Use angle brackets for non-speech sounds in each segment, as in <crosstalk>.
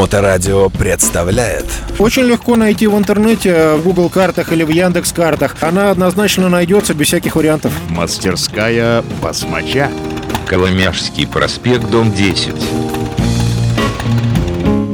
Моторадио представляет Очень легко найти в интернете, в Google картах или в Яндекс картах. Она однозначно найдется без всяких вариантов. Мастерская басмача. Коломяжский проспект, дом 10.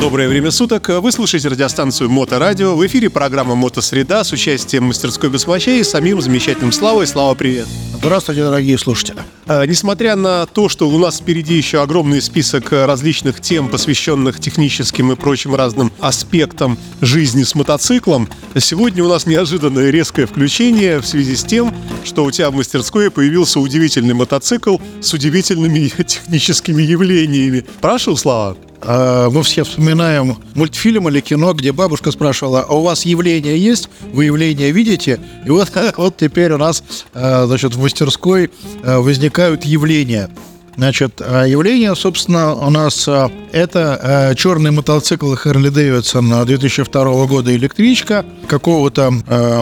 Доброе время суток. Вы слушаете радиостанцию Моторадио. В эфире программа Мотосреда с участием мастерской басмача и самим замечательным Славой. Слава, привет. Здравствуйте, дорогие слушатели. А, Несмотря на то, что у нас впереди еще огромный список различных тем, посвященных техническим и прочим разным аспектам жизни с мотоциклом, сегодня у нас неожиданное резкое включение в связи с тем, что у тебя в мастерской появился удивительный мотоцикл с удивительными <laughs> техническими явлениями. Прошу, Слава. А, Мы все вспоминаем мультфильм или кино, где бабушка спрашивала, а у вас явление есть? Вы явление видите? И вот, <laughs> вот теперь у нас а, значит, в мастерской а, возникают явления. Значит, а явление, собственно, у нас а, это а, черный мотоцикл Harley Davidson 2002 года электричка какого-то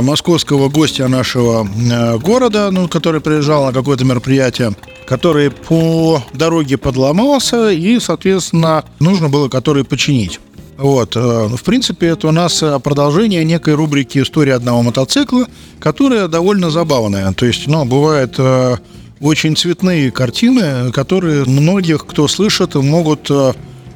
московского гостя нашего города, ну, который приезжал на какое-то мероприятие, который по дороге подломался и, соответственно, нужно было который починить. Вот, в принципе, это у нас продолжение некой рубрики «История одного мотоцикла», которая довольно забавная. То есть, ну, бывает очень цветные картины, которые многих, кто слышит, могут э,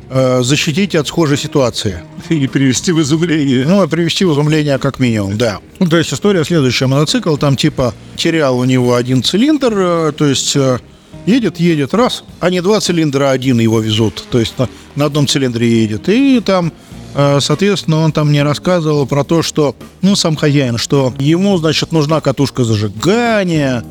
э, защитить от схожей ситуации. И перевести в изумление. Ну, привести в изумление как минимум, да. Ну, то есть история следующая. Мотоцикл там типа терял у него один цилиндр, э, то есть едет, едет, раз, а не два цилиндра, а один его везут. То есть на, на одном цилиндре едет. И там Соответственно, он там мне рассказывал про то, что, ну, сам хозяин, что ему, значит, нужна катушка зажигания,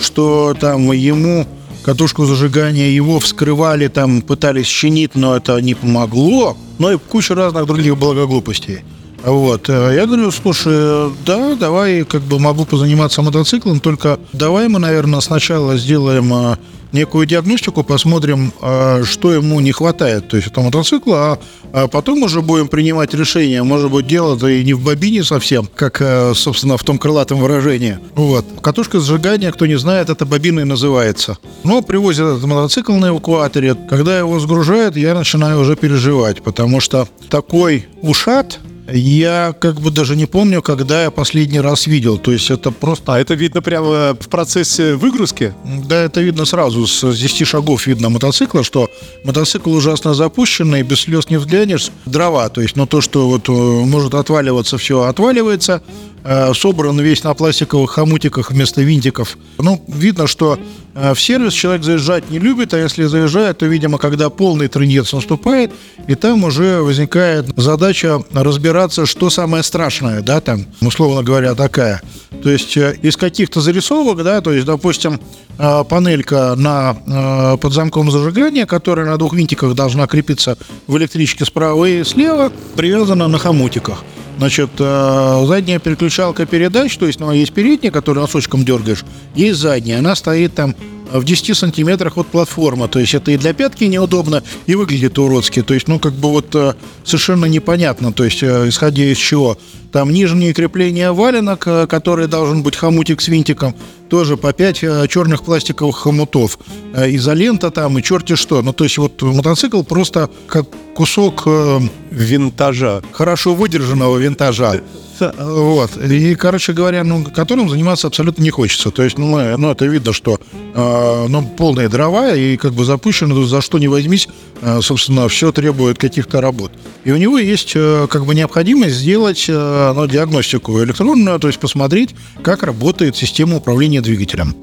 что там ему катушку зажигания его вскрывали, там пытались чинить, но это не помогло. Ну и куча разных других благоглупостей. Вот. э, Я говорю, слушай, да, давай как бы могу позаниматься мотоциклом, только давай мы, наверное, сначала сделаем э, некую диагностику, посмотрим, э, что ему не хватает, то есть этого мотоцикла, а, а потом уже будем принимать решение. Может быть, дело-то и не в бобине совсем, как, э, собственно, в том крылатом выражении. Вот. Катушка зажигания, кто не знает, это бобиной называется. Но привозят этот мотоцикл на эвакуаторе. Когда его сгружают, я начинаю уже переживать, потому что такой ушат, я как бы даже не помню, когда я последний раз видел. То есть это просто... А это видно прямо в процессе выгрузки? Да, это видно сразу, с 10 шагов видно мотоцикла, что мотоцикл ужасно запущенный, без слез не взглянешь. Дрова, то есть, но то, что вот э, может отваливаться, все отваливается. Э, Собран весь на пластиковых хомутиках вместо винтиков. Ну, видно, что э, в сервис человек заезжать не любит, а если заезжает, то, видимо, когда полный трындец наступает, и там уже возникает задача разбираться, что самое страшное, да, там, условно говоря, такая. То есть э, из каких-то зарисовок, да, то есть, допустим, панелька на под замком зажигания, которая на двух винтиках должна крепиться в электричке справа и слева, привязана на хомутиках. Значит, э, задняя переключалка передач, то есть, ну, есть передняя, которую носочком дергаешь, есть задняя, она стоит там в 10 сантиметрах от платформы, то есть это и для пятки неудобно, и выглядит уродски, то есть, ну, как бы вот э, совершенно непонятно, то есть, э, исходя из чего. Там нижние крепления валенок, который должен быть хомутик с винтиком, тоже по 5 черных пластиковых хомутов, Э, изолента там и черти что. Ну, то есть вот мотоцикл просто как кусок э, Винтажа. хорошо выдержанного винтажа. Вот. И, короче говоря, ну, которым заниматься абсолютно не хочется. То есть, ну, э, ну это видно, что э, ну, полные дрова и как бы запущено, за что не возьмись, э, собственно, все требует каких-то работ. И у него есть э, как бы необходимость сделать э, ну, диагностику электронную, то есть посмотреть, как работает система управления двигателем.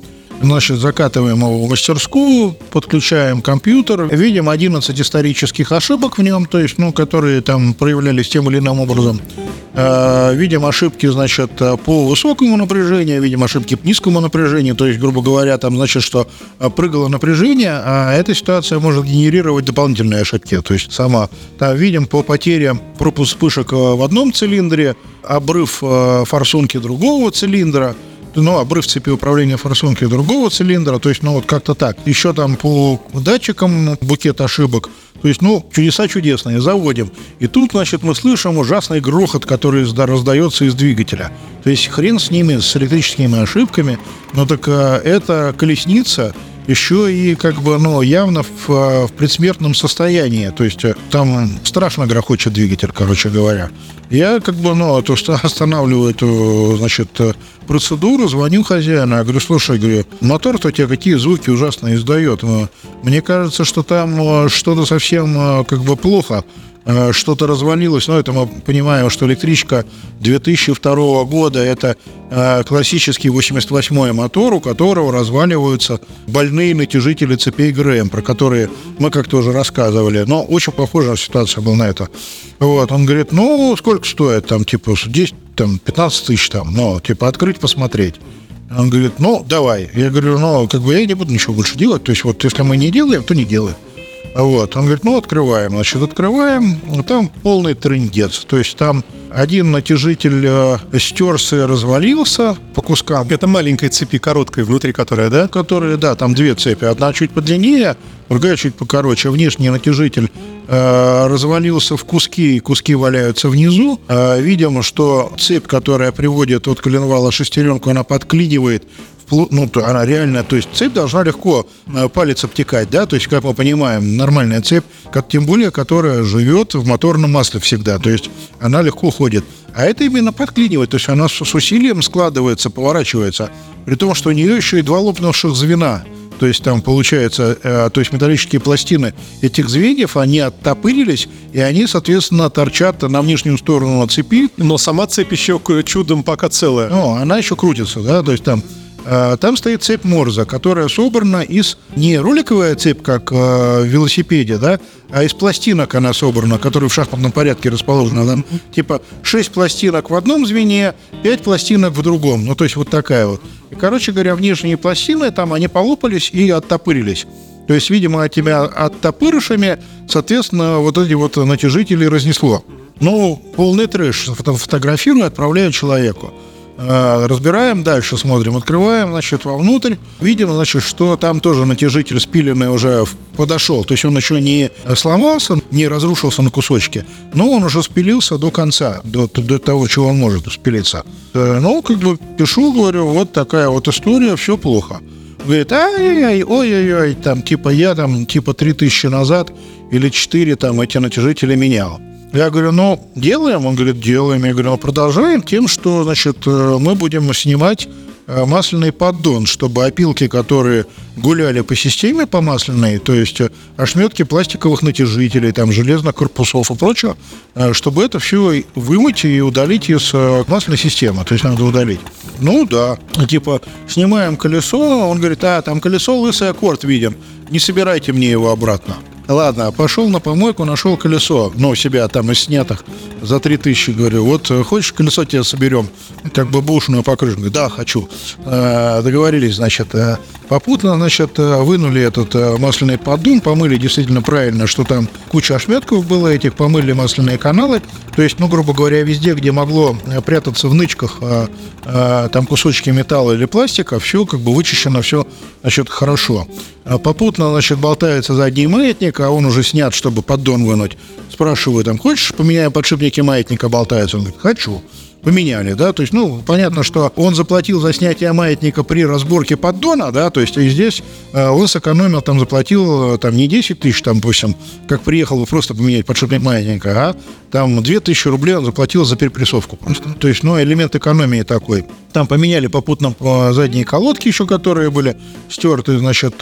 Значит, закатываем его в мастерскую, подключаем компьютер, видим 11 исторических ошибок в нем, то есть, ну, которые там проявлялись тем или иным образом. Э, видим ошибки, значит, по высокому напряжению, видим ошибки по низкому напряжению, то есть, грубо говоря, там, значит, что э, прыгало напряжение, а эта ситуация может генерировать дополнительные ошибки, то есть сама. Там видим по потере пропуск вспышек э, в одном цилиндре, обрыв форсунки другого цилиндра, ну, обрыв цепи управления форсунки другого цилиндра, то есть, ну, вот как-то так. Еще там по датчикам букет ошибок. То есть, ну, чудеса чудесные, заводим. И тут, значит, мы слышим ужасный грохот, который раздается из двигателя. То есть, хрен с ними, с электрическими ошибками, но так а, эта колесница еще и как бы, ну, явно в, в предсмертном состоянии. То есть э, там страшно грохочет двигатель, короче говоря. Я как бы, ну, то, что останавливаю эту, значит, э, процедуру, звоню хозяину, я говорю, слушай, говорю, мотор-то у тебя какие звуки ужасно издает. Мне кажется, что там э, что-то совсем как бы плохо. Э, что-то развалилось. Но это мы понимаем, что электричка 2002 года – это э, классический 88-й мотор, у которого разваливаются больные натяжители цепей ГРМ, про которые мы как-то уже рассказывали. Но очень похожая ситуация была на это. Вот. Он говорит, ну, сколько стоит? Там, типа, 10, там, 15 тысяч там. Ну, типа, открыть, посмотреть. Он говорит, ну, давай. Я говорю, ну, как бы я не буду ничего больше делать. То есть, вот, если мы не делаем, то не делаем. Вот. Он говорит, ну, открываем. Значит, открываем. Там полный трендец. То есть там один натяжитель э, стерся и развалился по кускам. Это маленькой цепи, короткой внутри которая, да? Которые, да, там две цепи. Одна чуть подлиннее, другая чуть покороче. Внешний натяжитель э, развалился в куски, и куски валяются внизу. Э, видимо, что цепь, которая приводит от коленвала шестеренку, она подклинивает ну, она реально, то есть цепь должна легко э, палец обтекать, да, то есть, как мы понимаем, нормальная цепь, как, тем более, которая живет в моторном масле всегда, то есть она легко ходит. А это именно подклинивает, то есть она с усилием складывается, поворачивается, при том, что у нее еще и два лопнувших звена. То есть там получается, э, то есть металлические пластины этих звеньев, они оттопырились, и они, соответственно, торчат на внешнюю сторону цепи. Но сама цепь еще чудом пока целая. Ну, она еще крутится, да, то есть там там стоит цепь Морза, которая собрана из не роликовая цепь, как э, в велосипеде, да, а из пластинок она собрана, которые в шахматном порядке расположены. Там, типа 6 пластинок в одном звене, 5 пластинок в другом. Ну, то есть вот такая вот. И, короче говоря, внешние пластины там, они полопались и оттопырились. То есть, видимо, этими оттопырышами, соответственно, вот эти вот натяжители разнесло. Ну, полный трэш. Фотографирую, отправляю человеку. Э, разбираем дальше, смотрим, открываем, значит, вовнутрь, видим, значит, что там тоже натяжитель спиленный уже подошел, то есть он еще не сломался, не разрушился на кусочки, но он уже спилился до конца, до, до того, чего он может спилиться. Э, ну, как бы пишу, говорю, вот такая вот история, все плохо. Говорит, ай-яй-яй, ой-ой-ой, там, типа, я там, типа, три тысячи назад или четыре там эти натяжители менял. Я говорю, ну, делаем? Он говорит, делаем. Я говорю, ну, продолжаем тем, что, значит, э, мы будем снимать э, масляный поддон, чтобы опилки, которые гуляли по системе по масляной, то есть э, ошметки пластиковых натяжителей, там, железных корпусов и прочего, чтобы это все вымыть и удалить из масляной системы, то есть надо удалить. Ну да, типа, снимаем колесо, он говорит, а, там колесо лысый аккорд виден, не собирайте мне его обратно. Ладно, пошел на помойку, нашел колесо, ну, у себя там из снятых за 3000, говорю, вот э, хочешь колесо тебе соберем, как бы бушную покрышку? Да, хочу. Э, договорились, значит, э, попутно, значит, вынули этот масляный поддон, помыли действительно правильно, что там куча ошметков было этих, помыли масляные каналы, то есть, ну, грубо говоря, везде, где могло прятаться в нычках там кусочки металла или пластика, все как бы вычищено, все, значит, хорошо. Попутно, значит, болтается задний маятник, а он уже снят, чтобы поддон вынуть. Спрашиваю, там, хочешь, поменяем подшипники маятника, болтаются? Он говорит, хочу поменяли, да, то есть, ну, понятно, что он заплатил за снятие маятника при разборке поддона, да, то есть, и здесь э, он сэкономил, там, заплатил, э, там, не 10 тысяч, там, допустим, как приехал бы просто поменять подшипник маятника, а там 2 тысячи рублей он заплатил за перепрессовку просто. То есть, ну, элемент экономии такой. Там поменяли попутно э, задние колодки еще, которые были стерты, значит,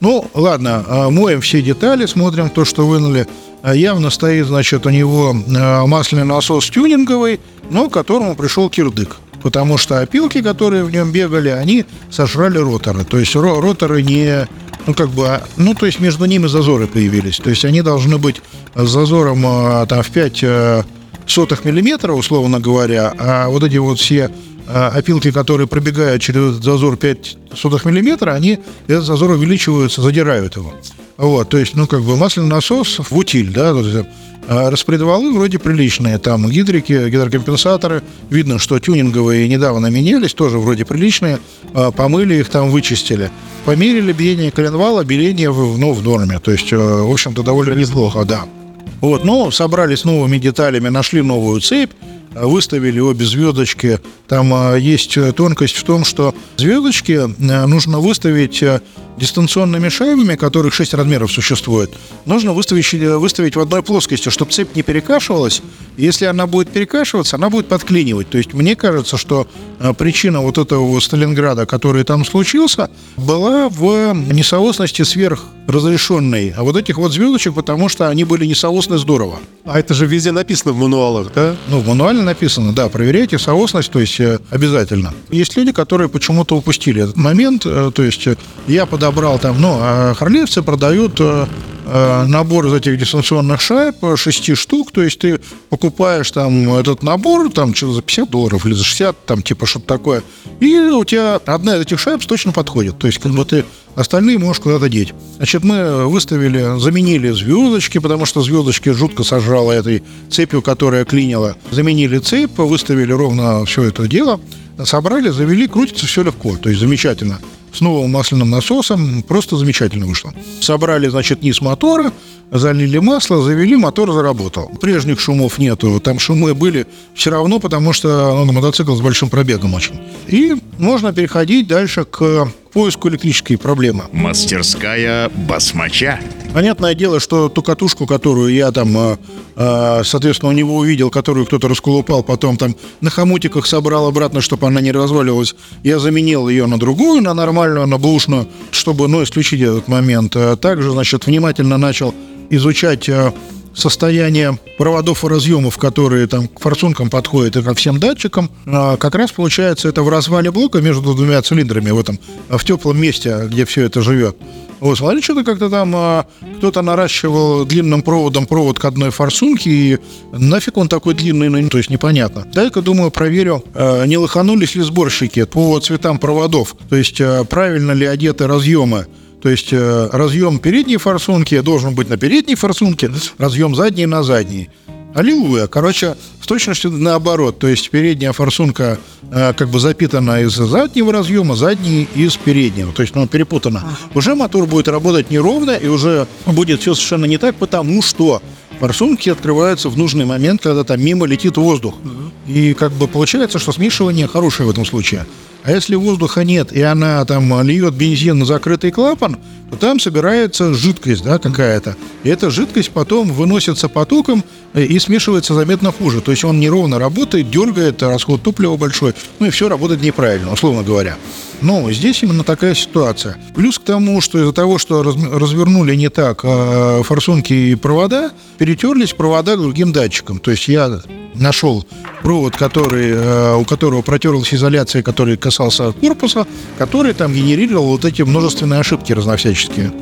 ну, ладно, моем все детали, смотрим то, что вынули, явно стоит, значит, у него э, масляный насос тюнинговый, но к которому пришел кирдык. Потому что опилки, которые в нем бегали, они сожрали роторы. То есть роторы не... Ну, как бы, а, ну, то есть между ними зазоры появились. То есть они должны быть с зазором э, там в 5 э, сотых миллиметра, условно говоря, а вот эти вот все опилки, которые пробегают через зазор 5 сотых миллиметра, они этот зазор увеличиваются, задирают его. Вот, то есть, ну, как бы масляный насос в утиль, да, а распредвалы вроде приличные, там гидрики, гидрокомпенсаторы, видно, что тюнинговые недавно менялись, тоже вроде приличные, а помыли их, там вычистили. Померили биение коленвала, биение в, ну, в норме, то есть, э, в общем-то, довольно неплохо, да. Вот, но собрали с новыми деталями, нашли новую цепь, выставили обе звездочки. Там а, есть тонкость в том, что звездочки нужно выставить дистанционными шайбами, которых 6 размеров существует, нужно выставить, выставить в одной плоскости, чтобы цепь не перекашивалась. Если она будет перекашиваться, она будет подклинивать. То есть мне кажется, что э, причина вот этого Сталинграда, который там случился, была в несоосности сверхразрешенной, а вот этих вот звездочек, потому что они были несоосны здорово. А это же везде написано в мануалах, да? Ну, в мануале написано, да, проверяйте соосность, то есть э, обязательно. Есть люди, которые почему-то упустили этот момент, э, то есть я подобрал там, ну, а харлеевцы продают Э, набор из этих дистанционных шайб, 6 штук, то есть ты покупаешь там этот набор, там что за 50 долларов или за 60, там типа что-то такое, и у тебя одна из этих шайб точно подходит, то есть как бы ты остальные можешь куда-то деть. Значит, мы выставили, заменили звездочки, потому что звездочки жутко сожрало этой цепью, которая клинила. Заменили цепь, выставили ровно все это дело, собрали, завели, крутится все легко, то есть замечательно с новым масляным насосом. Просто замечательно вышло. Собрали, значит, низ мотора, залили масло, завели, мотор заработал. Прежних шумов нету, там шумы были все равно, потому что ну, мотоцикл с большим пробегом очень. И можно переходить дальше к поиску электрической проблемы. Мастерская басмача. Понятное дело, что ту катушку, которую я там, э, э, соответственно, у него увидел, которую кто-то расколупал, потом там на хомутиках собрал обратно, чтобы она не разваливалась, я заменил ее на другую, на нормальную, на бушную, чтобы, ну, исключить этот момент. А также, значит, внимательно начал изучать э, состояние проводов и разъемов, которые там к форсункам подходят и ко всем датчикам, а как раз получается это в развале блока между двумя цилиндрами в этом, в теплом месте, где все это живет. Вот, смотри, что-то как-то там а, кто-то наращивал длинным проводом провод к одной форсунке, и нафиг он такой длинный, ну, то есть непонятно. Дай-ка, думаю, проверю, а, не лоханулись ли сборщики по цветам проводов, то есть правильно ли одеты разъемы то есть э, разъем передней форсунки должен быть на передней форсунке, разъем задней на задней. Аллилуйя. Короче, с точностью наоборот. То есть передняя форсунка э, как бы запитана из заднего разъема, задний из переднего. То есть, ну, перепутано. Уже мотор будет работать неровно, и уже будет все совершенно не так, потому что форсунки открываются в нужный момент, когда там мимо летит воздух. И как бы получается, что смешивание хорошее в этом случае. А если воздуха нет, и она там льет бензин на закрытый клапан, то там собирается жидкость, да, какая-то. И эта жидкость потом выносится потоком э, и смешивается заметно хуже. То есть он неровно работает, дергает, расход топлива большой, ну и все работает неправильно, условно говоря. Но здесь именно такая ситуация. Плюс к тому, что из-за того, что развернули не так а форсунки и провода, перетерлись провода к другим датчикам. То есть я нашел провод, который, э, у которого протерлась изоляция, который касался корпуса, который там генерировал вот эти множественные ошибки разновсяческие.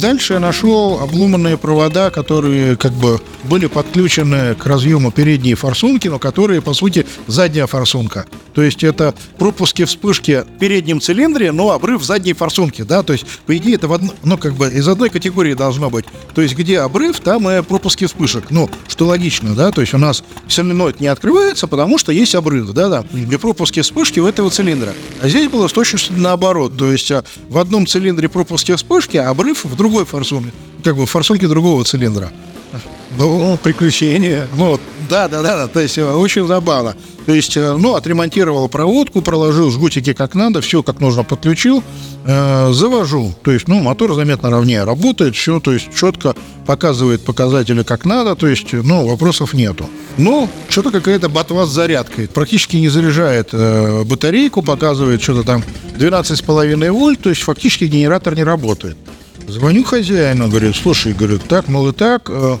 Дальше я нашел обломанные провода, которые как бы были подключены к разъему передней форсунки, но которые, по сути, задняя форсунка. То есть это пропуски вспышки в переднем цилиндре, но обрыв в задней форсунке, да, то есть, по идее, это в одно, ну, как бы из одной категории должно быть. То есть, где обрыв, там и пропуски вспышек. Ну, что логично, да, то есть у нас соленоид не открывается, потому что есть обрыв, да, да, и пропуски вспышки у этого цилиндра. А здесь было с точностью наоборот, то есть а, в одном цилиндре пропуски вспышки, а обрыв в другой форсунке, как бы форсунке другого цилиндра. Ну, приключения. Вот, да, да, да, да, то есть э, очень забавно. То есть, э, ну, отремонтировал проводку, проложил жгутики как надо, все как нужно подключил, э, завожу. То есть, ну, мотор заметно ровнее работает, все, то есть, четко показывает показатели как надо, то есть, ну, вопросов нету. Но что-то какая-то ботва с зарядкой. Практически не заряжает э, батарейку, показывает что-то там 12,5 вольт, то есть, фактически генератор не работает. Звоню хозяину, говорит, слушай, говорит, так, мол, и так, э,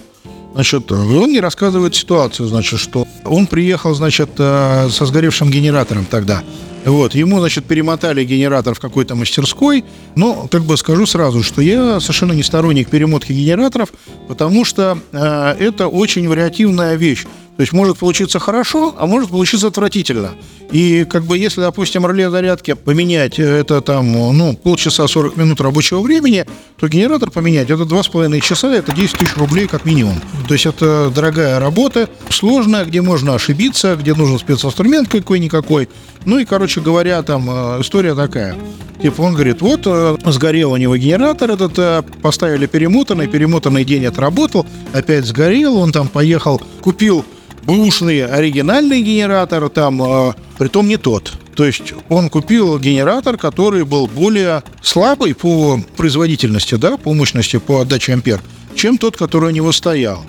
значит, он мне рассказывает ситуацию, значит, что он приехал, значит, э, со сгоревшим генератором тогда. Вот, ему, значит, перемотали генератор в какой-то мастерской. Но, как бы скажу сразу, что я совершенно не сторонник перемотки генераторов, потому что э, это очень вариативная вещь. То есть может получиться хорошо, а может получиться отвратительно. И как бы если, допустим, реле зарядки поменять это там, ну, полчаса 40 минут рабочего времени, то генератор поменять это 2,5 часа, это 10 тысяч рублей как минимум. То есть это дорогая работа, сложная, где можно ошибиться, где нужен специнструмент какой-никакой. Ну и, короче говоря, там э, история такая. Типа он говорит, вот э, сгорел у него генератор этот, э, поставили перемотанный, перемотанный день отработал, опять сгорел, он там поехал, купил бэушный оригинальный генератор, там, э, притом не тот. То есть он купил генератор, который был более слабый по производительности, да, по мощности, по отдаче ампер, чем тот, который у него стоял.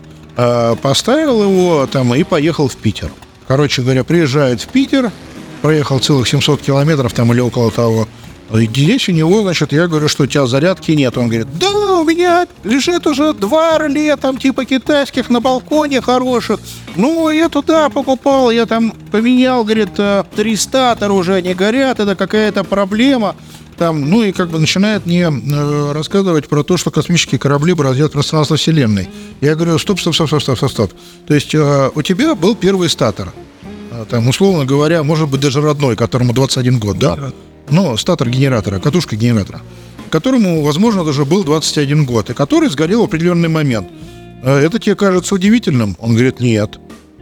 Поставил его там и поехал в Питер. Короче говоря, приезжает в Питер, проехал целых 700 километров там или около того. И здесь у него, значит, я говорю, что у тебя зарядки нет. Он говорит, да, у меня лежит уже два реле, там типа китайских на балконе хороших. Ну, я туда покупал, я там поменял, говорит, э, три статора уже они горят, это какая-то проблема. Там, ну и как бы начинает мне э, рассказывать про то, что космические корабли бороздят пространство Вселенной. Я говорю, стоп, стоп, стоп, стоп, стоп, стоп, стоп. То есть э, у тебя был первый статор. Э, там, условно говоря, может быть, даже родной, которому 21 год, да? Ну, статор генератора, катушка генератора, которому, возможно, даже был 21 год, и который сгорел в определенный момент. Э, Это тебе кажется удивительным? Он говорит, нет.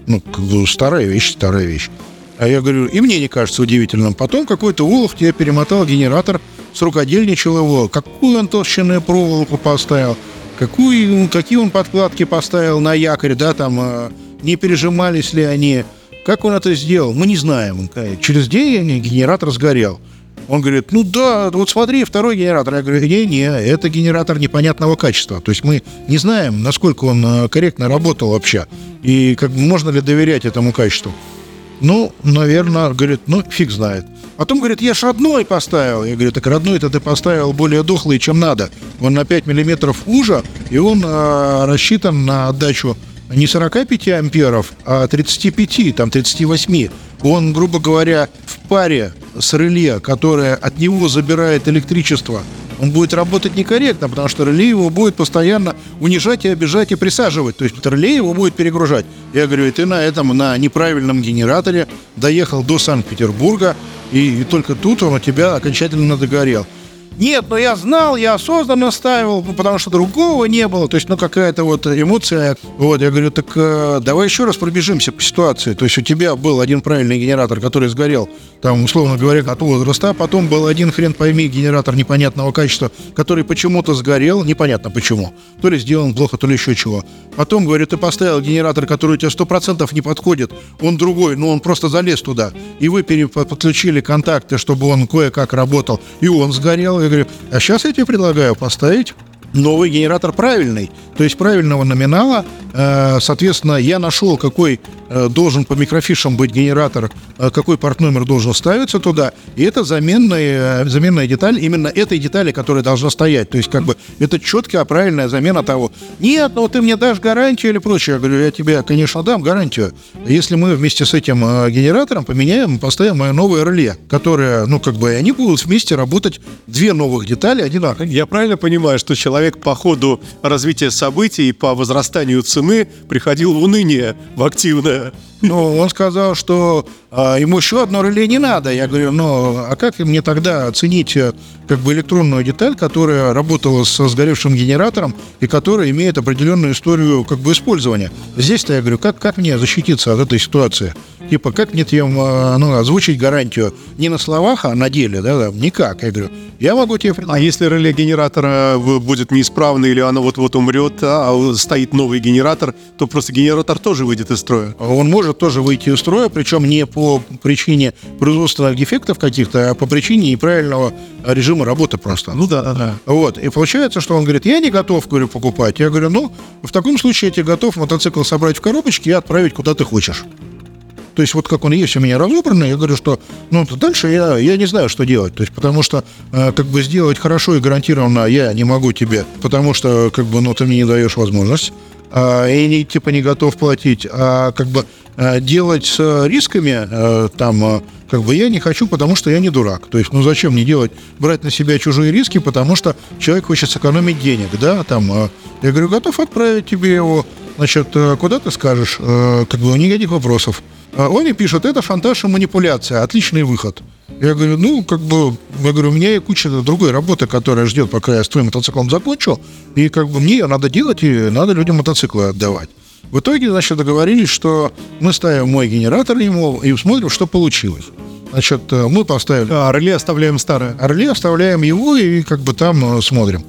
Ну, бы старая вещь, старая вещь. А я говорю, и мне не кажется удивительным. Потом какой-то улов тебе перемотал генератор, срукодельничал его, какую он толщинную проволоку поставил, какую, какие он подкладки поставил на якорь, да, там, э, не пережимались ли они, как он это сделал, мы не знаем. Через день генератор сгорел. Он говорит, ну да, вот смотри, второй генератор. Я говорю, не-не, это генератор непонятного качества. То есть мы не знаем, насколько он э, корректно работал вообще. И как можно ли доверять этому качеству. Ну, наверное, говорит, ну, фиг знает. Потом, говорит, я ж родной поставил. Я говорю, так родной-то ты поставил более дохлый, чем надо. Он на 5 миллиметров уже, и он э, рассчитан на отдачу не 45 амперов, а 35, там 38. Он, грубо говоря, в паре с реле, которое от него забирает электричество, он будет работать некорректно, потому что реле его будет постоянно унижать и обижать и присаживать. То есть реле его будет перегружать. Я говорю, и ты на этом, на неправильном генераторе доехал до Санкт-Петербурга, и, и только тут он у тебя окончательно догорел. Нет, но я знал, я осознанно ставил, потому что другого не было. То есть, ну, какая-то вот эмоция. Вот, я говорю, так э, давай еще раз пробежимся по ситуации. То есть, у тебя был один правильный генератор, который сгорел, там, условно говоря, от возраста, а потом был один хрен пойми генератор непонятного качества, который почему-то сгорел, непонятно почему. То ли сделан плохо, то ли еще чего. Потом, говорю, ты поставил генератор, который у тебя 100% не подходит, он другой, но он просто залез туда. И вы подключили контакты, чтобы он кое-как работал, и он сгорел. Я говорю, а сейчас я тебе предлагаю поставить новый генератор правильный, то есть правильного номинала. Э, соответственно, я нашел, какой э, должен по микрофишам быть генератор, э, какой порт-номер должен ставиться туда, и это заменная, заменная деталь именно этой детали, которая должна стоять. То есть, как бы, это четкая, правильная замена того. Нет, ну ты мне дашь гарантию или прочее. Я говорю, я тебе, конечно, дам гарантию. Если мы вместе с этим генератором поменяем, поставим мое новое реле, которое, ну, как бы, они будут вместе работать две новых детали одинаково. Я правильно понимаю, что человек по ходу развития событий и по возрастанию цены приходил в уныние, в активное? Ну, он сказал, что а, ему еще одно реле не надо. Я говорю, ну, а как мне тогда оценить э, как бы электронную деталь, которая работала со сгоревшим генератором и которая имеет определенную историю как бы использования? Здесь-то я говорю, как, как мне защититься от этой ситуации? Типа, как мне тебе ну, озвучить гарантию не на словах, а на деле, да, да, никак. Я говорю, я могу тебе... А если реле генератора будет неисправно или оно вот-вот умрет, а стоит новый генератор, то просто генератор тоже выйдет из строя? Он может тоже выйти из строя, причем не по причине производственных дефектов каких-то, а по причине неправильного режима работы просто. Ну да, да, да. Вот, и получается, что он говорит, я не готов, говорю, покупать. Я говорю, ну, в таком случае я тебе готов мотоцикл собрать в коробочке и отправить куда ты хочешь. То есть вот как он есть у меня разобранный, я говорю, что ну дальше я, я не знаю, что делать. То есть потому что э, как бы сделать хорошо и гарантированно я не могу тебе, потому что как бы ну ты мне не даешь возможность. А, и не, типа не готов платить, а как бы а, делать с рисками а, там а, как бы я не хочу, потому что я не дурак. То есть, ну зачем мне делать, брать на себя чужие риски, потому что человек хочет сэкономить денег, да, там, а, я говорю, готов отправить тебе его, значит, куда ты скажешь, как бы никаких вопросов. А он мне пишет, это шантаж и манипуляция, отличный выход. Я говорю, ну, как бы, я говорю, у меня и куча другой работы, которая ждет, пока я с твоим мотоциклом закончу, и как бы мне ее надо делать, и надо людям мотоциклы отдавать. В итоге, значит, договорились, что мы ставим мой генератор ему и смотрим, что получилось. Значит, мы поставили... А реле оставляем старое. А реле оставляем его и как бы там смотрим.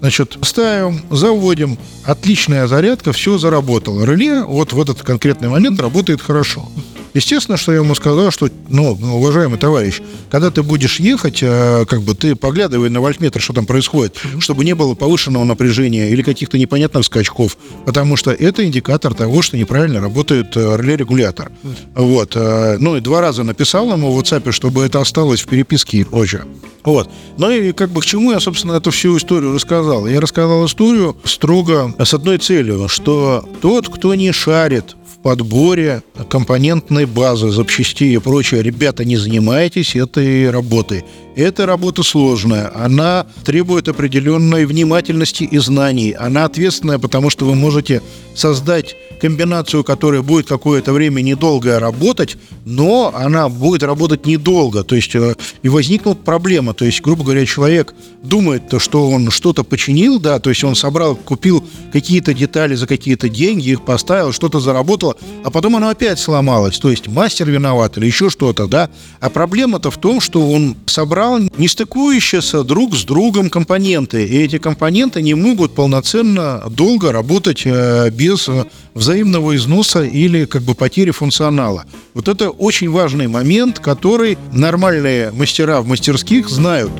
Значит, ставим, заводим, отличная зарядка, все заработало. Реле вот в этот конкретный момент работает хорошо. Естественно, что я ему сказал, что, ну, уважаемый товарищ, когда ты будешь ехать, э, как бы ты поглядывай на вольтметр, что там происходит, чтобы не было повышенного напряжения или каких-то непонятных скачков, потому что это индикатор того, что неправильно работает э, реле-регулятор. Вот. э, Ну и два раза написал ему в WhatsApp, чтобы это осталось в переписке и прочее. Вот. Ну и как бы к чему я, собственно, эту всю историю рассказал? Я рассказал историю строго с одной целью, что тот, кто не шарит подборе компонентной базы, запчастей и прочее, ребята, не занимайтесь этой работой. Эта работа сложная, она требует определенной внимательности и знаний. Она ответственная, потому что вы можете создать комбинацию, которая будет какое-то время недолго работать, но она будет работать недолго. То есть э, и возникнут проблема. То есть, грубо говоря, человек думает, то, что он что-то починил, да, то есть он собрал, купил какие-то детали за какие-то деньги, их поставил, что-то заработало, а потом оно опять сломалось. То есть мастер виноват или еще что-то, да. А проблема-то в том, что он собрал не стыкующиеся друг с другом компоненты. И эти компоненты не могут полноценно долго работать э, без взаимного износа или как бы потери функционала. Вот это очень важный момент, который нормальные мастера в мастерских знают.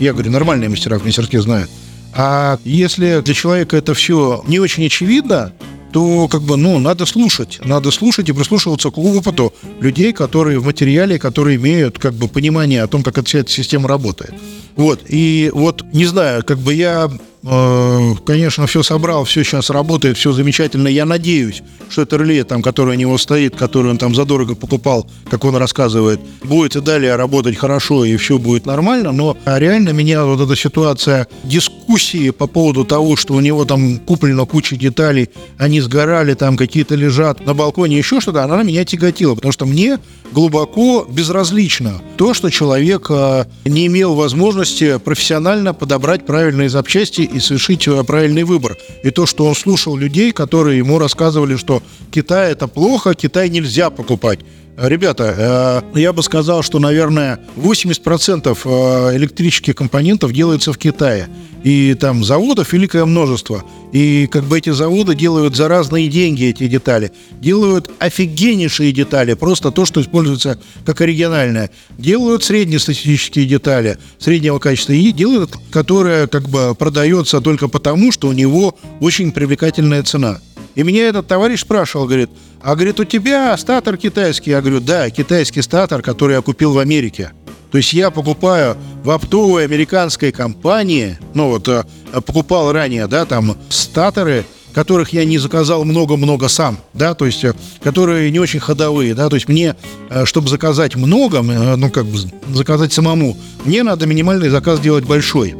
Я говорю, нормальные мастера в мастерских знают. А если для человека это все не очень очевидно, то как бы, ну, надо слушать. Надо слушать и прислушиваться к опыту людей, которые в материале, которые имеют как бы понимание о том, как эта вся эта система работает. Вот. И вот, не знаю, как бы я конечно, все собрал, все сейчас работает, все замечательно. Я надеюсь, что это реле, там, которое у него стоит, которое он там задорого покупал, как он рассказывает, будет и далее работать хорошо, и все будет нормально. Но реально меня вот эта ситуация дискуссии по поводу того, что у него там куплено куча деталей, они сгорали, там какие-то лежат на балконе, еще что-то, она меня тяготила, потому что мне глубоко безразлично то, что человек э, не имел возможности профессионально подобрать правильные запчасти и совершить э, правильный выбор. И то, что он слушал людей, которые ему рассказывали, что Китай это плохо, Китай нельзя покупать. Ребята, э, я бы сказал, что, наверное, 80% э, электрических компонентов делается в Китае. И там заводов великое множество. И как бы эти заводы делают за разные деньги эти детали. Делают офигеннейшие детали, просто то, что используется как оригинальное. Делают среднестатистические детали среднего качества. И делают, которое как бы продается только потому, что у него очень привлекательная цена. И меня этот товарищ спрашивал, говорит, а говорит, у тебя статор китайский? Я говорю, да, китайский статор, который я купил в Америке. То есть я покупаю в оптовой американской компании, ну вот э, покупал ранее, да, там статоры, которых я не заказал много-много сам, да, то есть, э, которые не очень ходовые, да, то есть мне, э, чтобы заказать много, ну, как бы заказать самому, мне надо минимальный заказ делать большой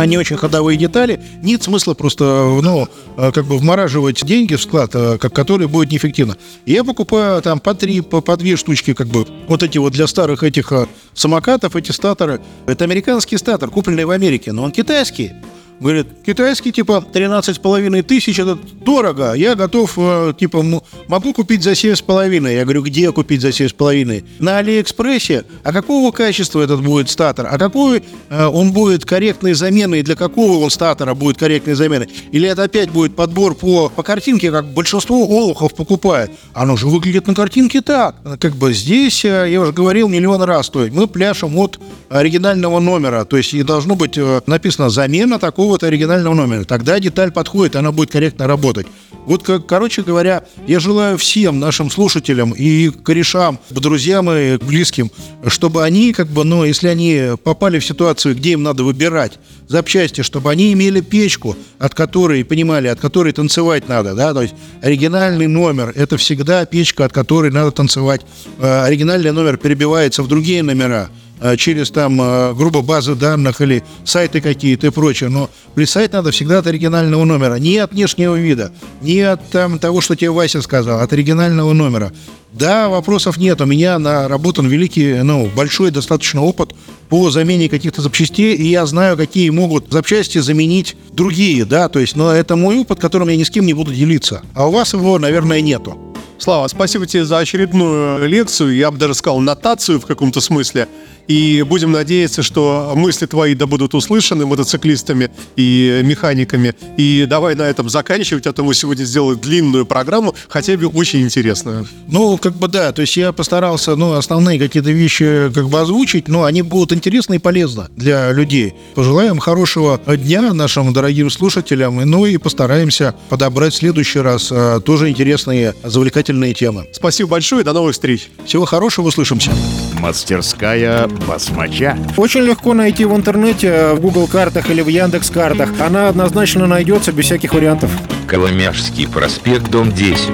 а не очень ходовые детали, нет смысла просто, ну, э, как бы вмораживать деньги в склад, э, как, который будет неэффективно. Я покупаю там по три, по, по две штучки, как бы, вот эти вот для старых этих э, самокатов, эти статоры. Это американский статор, купленный в Америке, но он китайский. Говорит, китайский, типа, 13,5 тысяч, это дорого. Я готов, э, типа, могу купить за 7,5. Я говорю, где купить за 7,5? На Алиэкспрессе. А какого качества этот будет статор? А какой э, он будет корректной заменой? Для какого он статора будет корректной заменой? Или это опять будет подбор по, по картинке, как большинство олухов покупает? Оно же выглядит на картинке так. Как бы здесь, э, я уже говорил миллион раз, то есть мы пляшем от оригинального номера. То есть и должно быть написано замена такого какого-то оригинального номера. Тогда деталь подходит, она будет корректно работать. Вот, как, короче говоря, я желаю всем нашим слушателям и корешам, друзьям и близким, чтобы они, как бы, ну, если они попали в ситуацию, где им надо выбирать запчасти, чтобы они имели печку, от которой, понимали, от которой танцевать надо, да, то есть оригинальный номер – это всегда печка, от которой надо танцевать. Э, оригинальный номер перебивается в другие номера – через там, э, грубо, базы данных или сайты какие-то и прочее, но плясать надо всегда от оригинального номера, не от внешнего вида, не от там, того, что тебе Вася сказал, от оригинального номера. Да, вопросов нет. У меня наработан великий, ну, большой достаточно опыт по замене каких-то запчастей, и я знаю, какие могут запчасти заменить другие, да, то есть, но это мой опыт, которым я ни с кем не буду делиться. А у вас его, наверное, нету. Слава, спасибо тебе за очередную лекцию, я бы даже сказал нотацию в каком-то смысле. И будем надеяться, что мысли твои да будут услышаны мотоциклистами и механиками. И давай на этом заканчивать, а то мы сегодня сделали длинную программу, хотя бы очень интересную. Ну, как бы да, то есть я постарался, ну, основные какие-то вещи как бы озвучить, но они будут интересны и полезны для людей. Пожелаем хорошего дня нашим дорогим слушателям, ну и постараемся подобрать в следующий раз а, тоже интересные, завлекательные темы. Спасибо большое, до новых встреч. Всего хорошего, услышимся. Мастерская басмача. Очень легко найти в интернете, в Google картах или в Яндекс картах. Она однозначно найдется без всяких вариантов. Коломяжский проспект, дом 10.